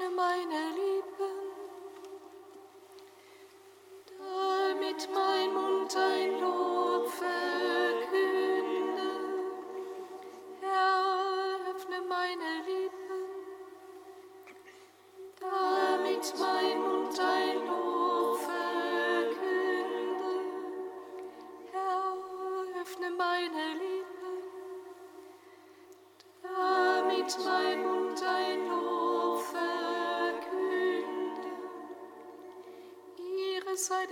Of mine.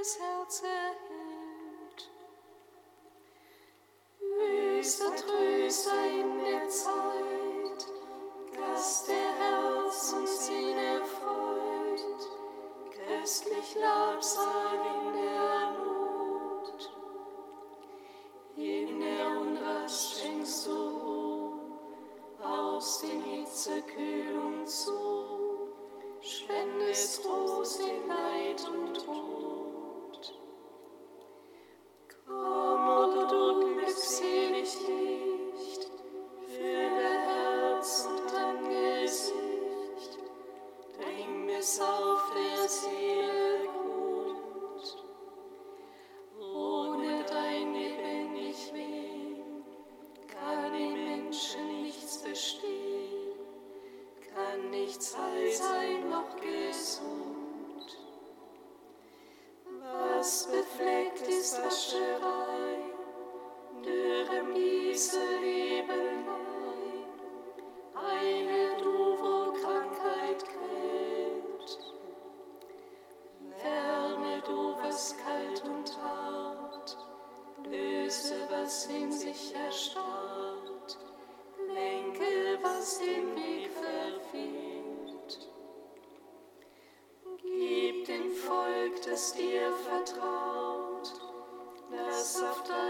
Herz erhält. Wüster Tröster in das in sich erstarrt, lenke, was den Weg verfehlt. Gib dem Volk, das dir vertraut, das auf dein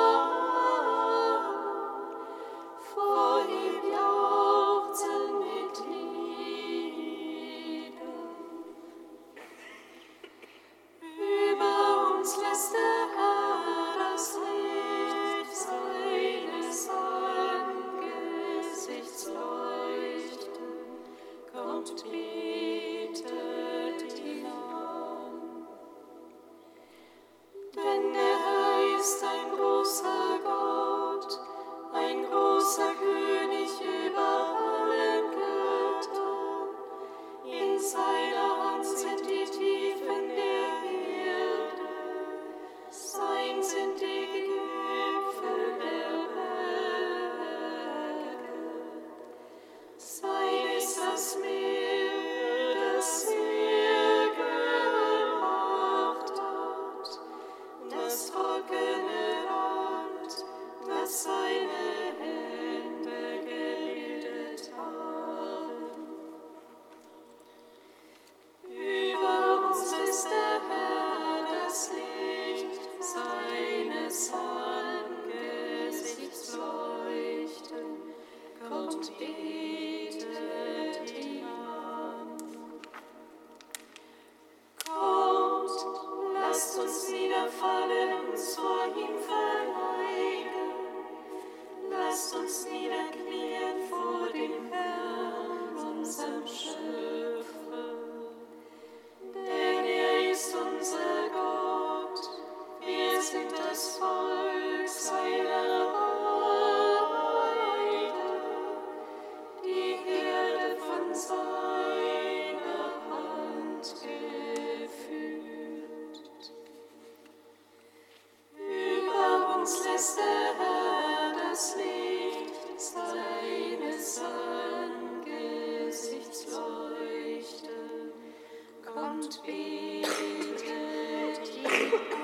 Thank you.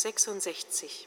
66.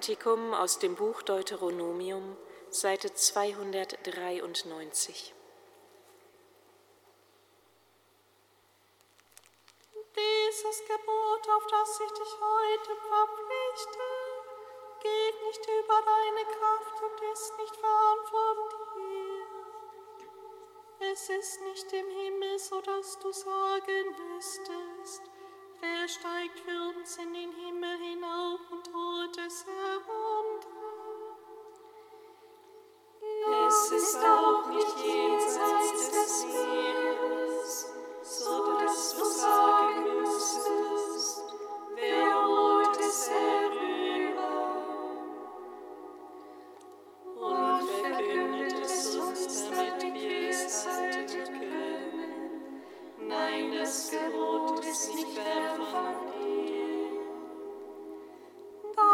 Kantikum aus dem Buch Deuteronomium, Seite 293.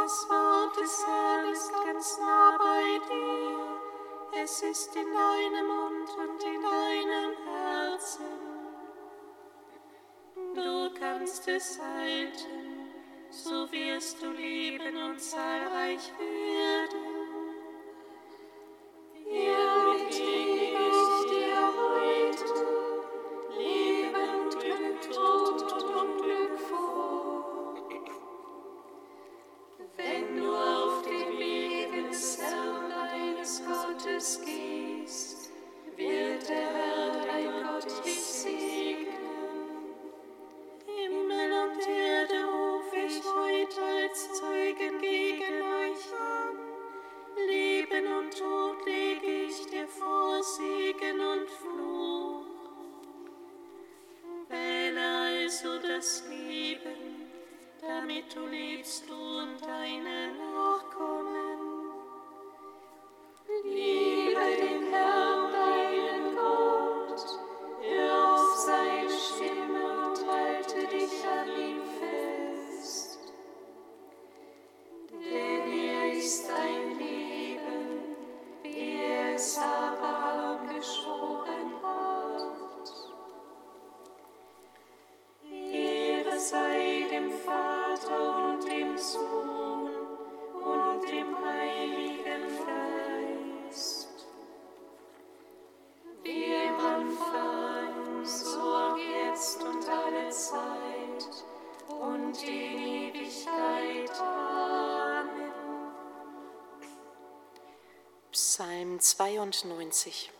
Das Wort des Herrn ist ganz nah bei dir. Es ist in deinem Mund und in deinem Herzen. Du kannst es halten, so wirst du leben und zahlreich werden. 92.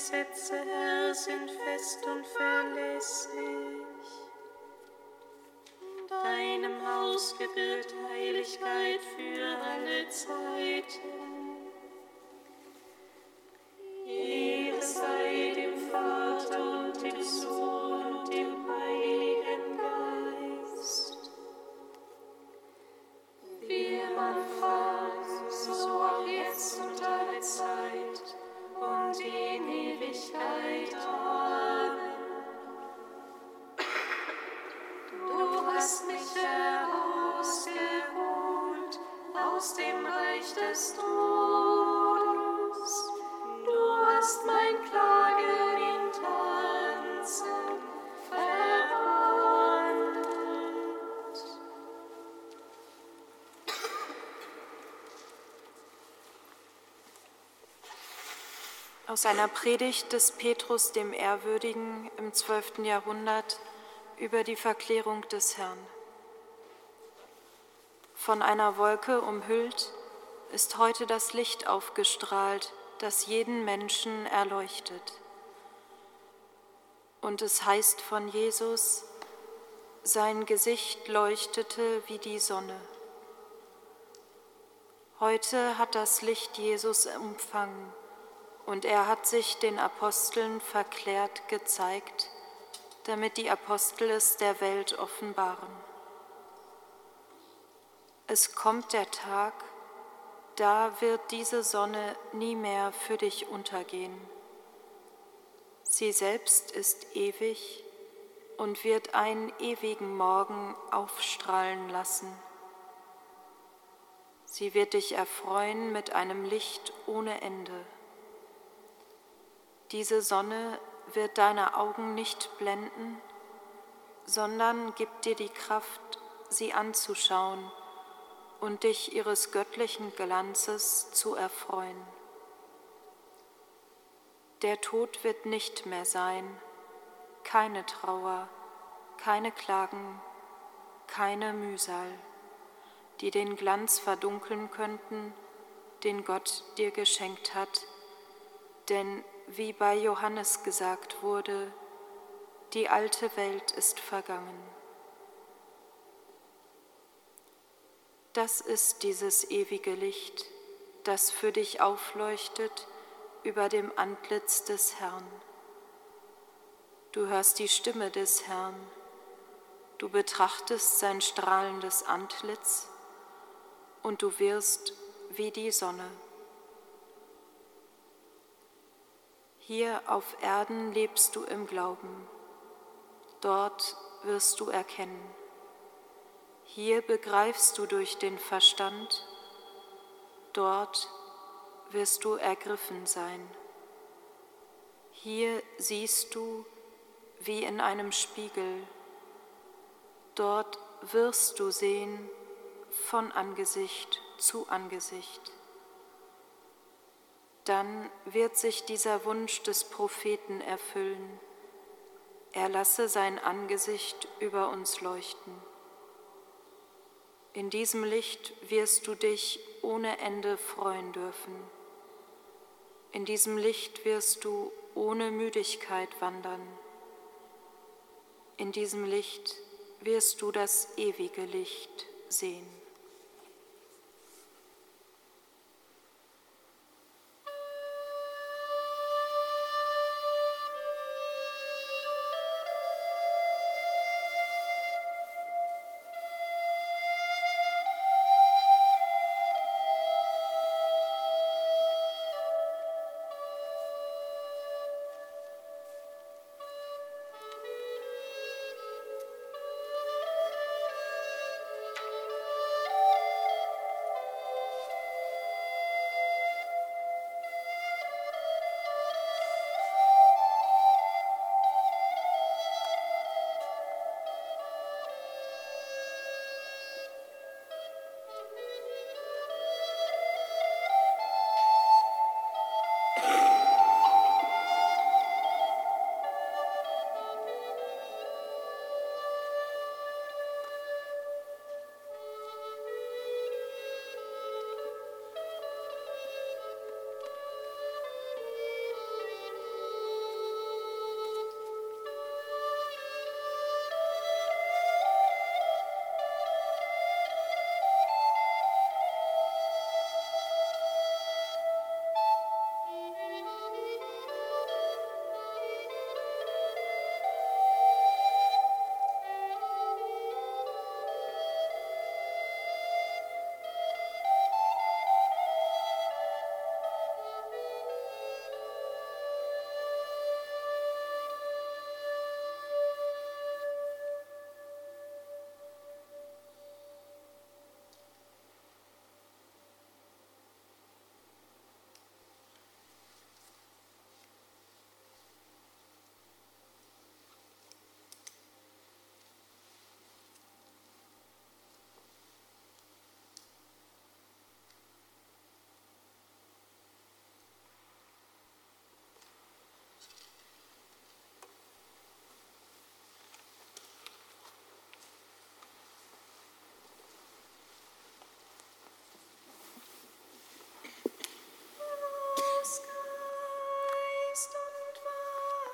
Gesetze, Herr, sind fest und verlässlich. Deinem Haus gebührt Heiligkeit für alle Zeiten. Aus einer Predigt des Petrus dem Ehrwürdigen im 12. Jahrhundert über die Verklärung des Herrn. Von einer Wolke umhüllt ist heute das Licht aufgestrahlt, das jeden Menschen erleuchtet. Und es heißt von Jesus, sein Gesicht leuchtete wie die Sonne. Heute hat das Licht Jesus empfangen und er hat sich den Aposteln verklärt gezeigt, damit die Apostel es der Welt offenbaren. Es kommt der Tag, da wird diese Sonne nie mehr für dich untergehen. Sie selbst ist ewig und wird einen ewigen Morgen aufstrahlen lassen. Sie wird dich erfreuen mit einem Licht ohne Ende. Diese Sonne wird deine Augen nicht blenden, sondern gibt dir die Kraft, sie anzuschauen und dich ihres göttlichen Glanzes zu erfreuen. Der Tod wird nicht mehr sein, keine Trauer, keine Klagen, keine Mühsal, die den Glanz verdunkeln könnten, den Gott dir geschenkt hat, denn wie bei Johannes gesagt wurde, die alte Welt ist vergangen. Das ist dieses ewige Licht, das für dich aufleuchtet über dem Antlitz des Herrn. Du hörst die Stimme des Herrn, du betrachtest sein strahlendes Antlitz und du wirst wie die Sonne. Hier auf Erden lebst du im Glauben, dort wirst du erkennen. Hier begreifst du durch den Verstand, dort wirst du ergriffen sein. Hier siehst du wie in einem Spiegel, dort wirst du sehen von Angesicht zu Angesicht. Dann wird sich dieser Wunsch des Propheten erfüllen. Er lasse sein Angesicht über uns leuchten. In diesem Licht wirst du dich ohne Ende freuen dürfen. In diesem Licht wirst du ohne Müdigkeit wandern. In diesem Licht wirst du das ewige Licht sehen.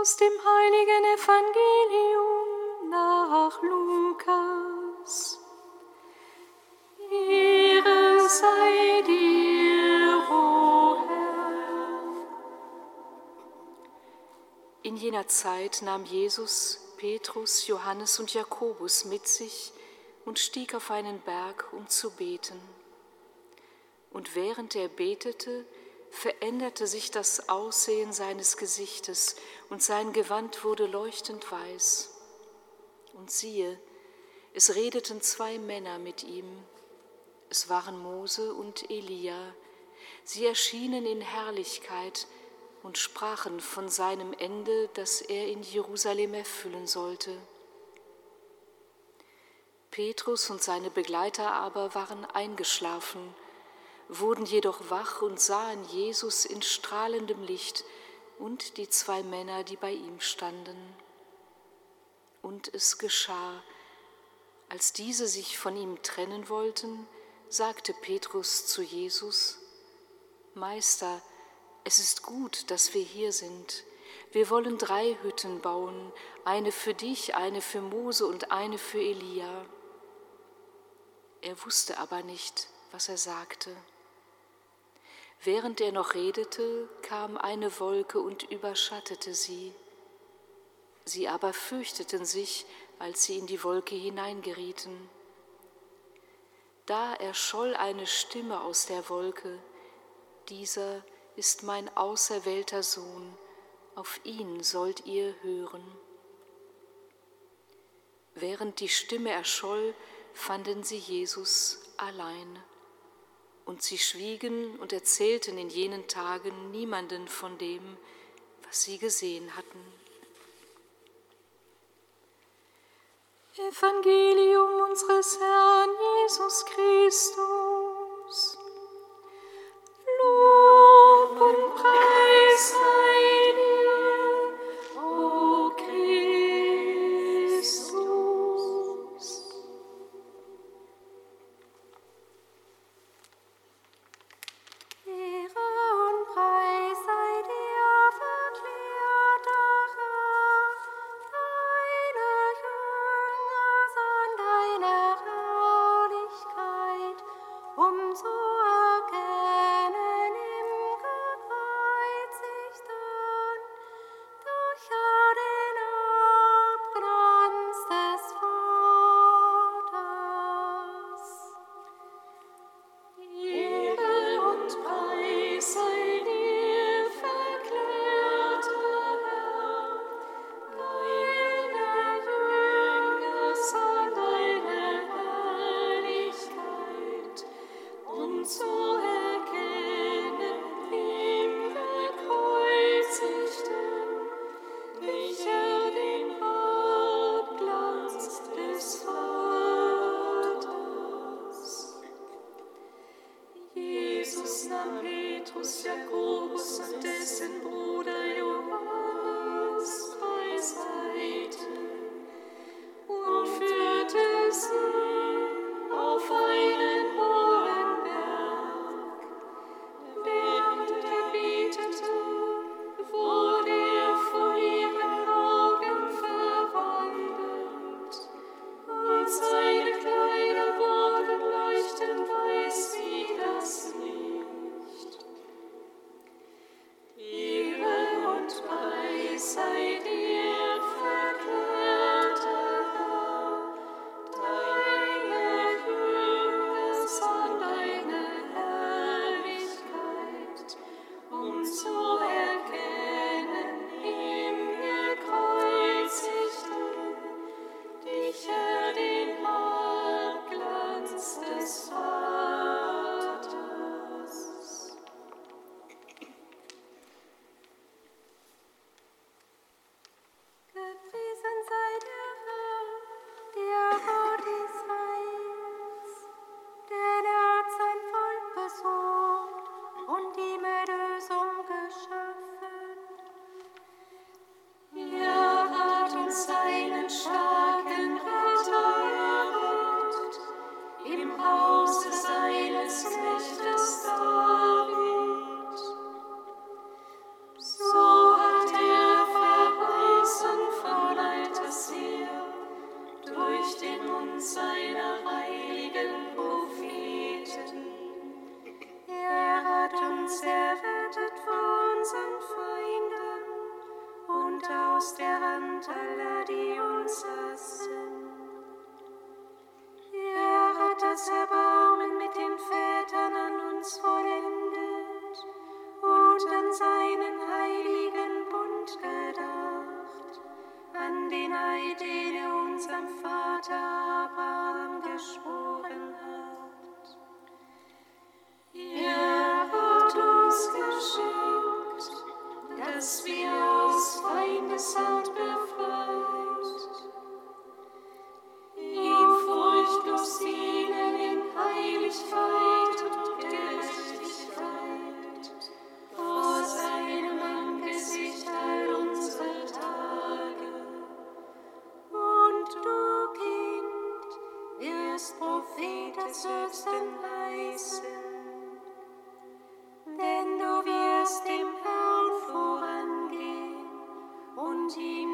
aus dem heiligen Evangelium nach Lukas. Ehre sei dir, o Herr. In jener Zeit nahm Jesus Petrus, Johannes und Jakobus mit sich und stieg auf einen Berg, um zu beten. Und während er betete, veränderte sich das Aussehen seines Gesichtes und sein Gewand wurde leuchtend weiß. Und siehe, es redeten zwei Männer mit ihm. Es waren Mose und Elia. Sie erschienen in Herrlichkeit und sprachen von seinem Ende, das er in Jerusalem erfüllen sollte. Petrus und seine Begleiter aber waren eingeschlafen wurden jedoch wach und sahen Jesus in strahlendem Licht und die zwei Männer, die bei ihm standen. Und es geschah, als diese sich von ihm trennen wollten, sagte Petrus zu Jesus, Meister, es ist gut, dass wir hier sind. Wir wollen drei Hütten bauen, eine für dich, eine für Mose und eine für Elia. Er wusste aber nicht, was er sagte. Während er noch redete, kam eine Wolke und überschattete sie. Sie aber fürchteten sich, als sie in die Wolke hineingerieten. Da erscholl eine Stimme aus der Wolke, dieser ist mein auserwählter Sohn, auf ihn sollt ihr hören. Während die Stimme erscholl, fanden sie Jesus allein. Und sie schwiegen und erzählten in jenen Tagen niemanden von dem, was sie gesehen hatten. Evangelium unseres Herrn Jesus Christus. Lob und Preis sei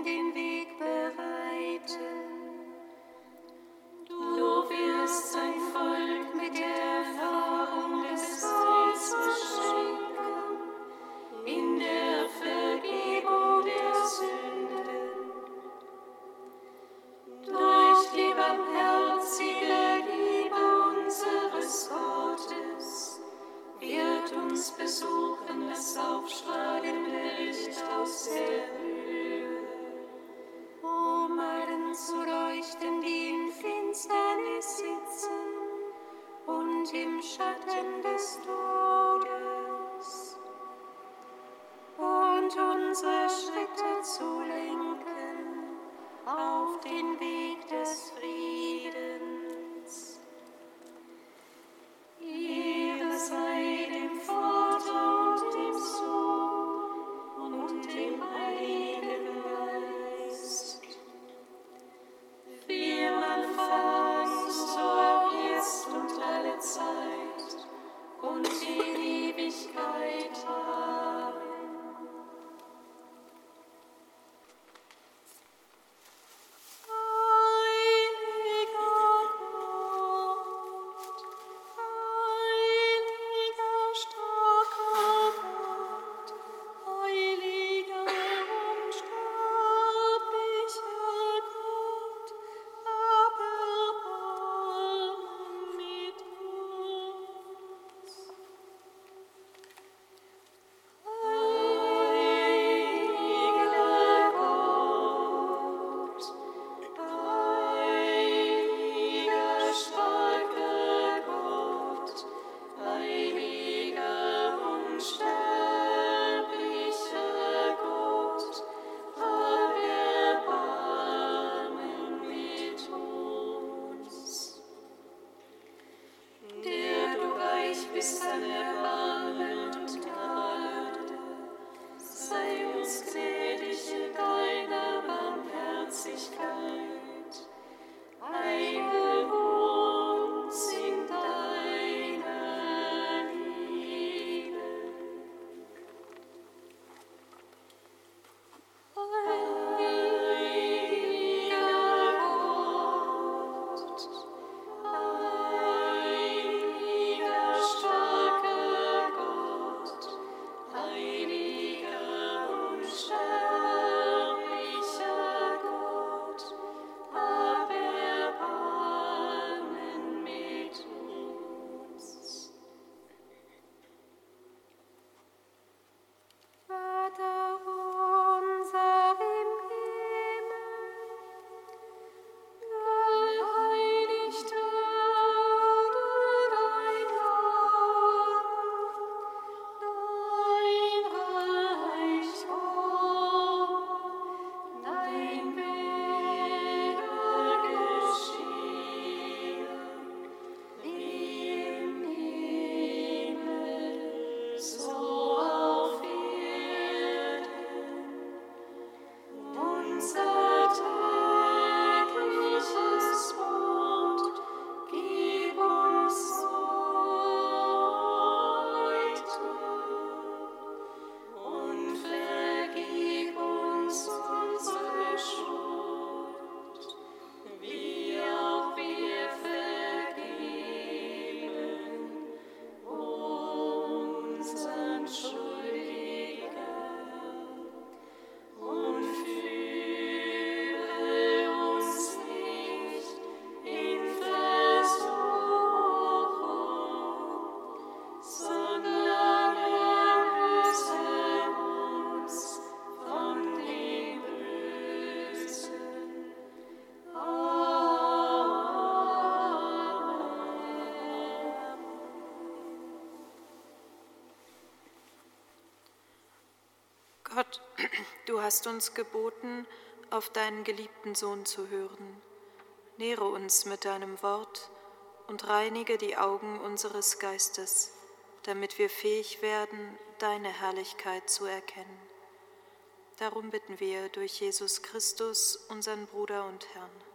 den Weg bereiten. Du hast uns geboten, auf deinen geliebten Sohn zu hören. Nähre uns mit deinem Wort und reinige die Augen unseres Geistes, damit wir fähig werden, deine Herrlichkeit zu erkennen. Darum bitten wir durch Jesus Christus, unseren Bruder und Herrn.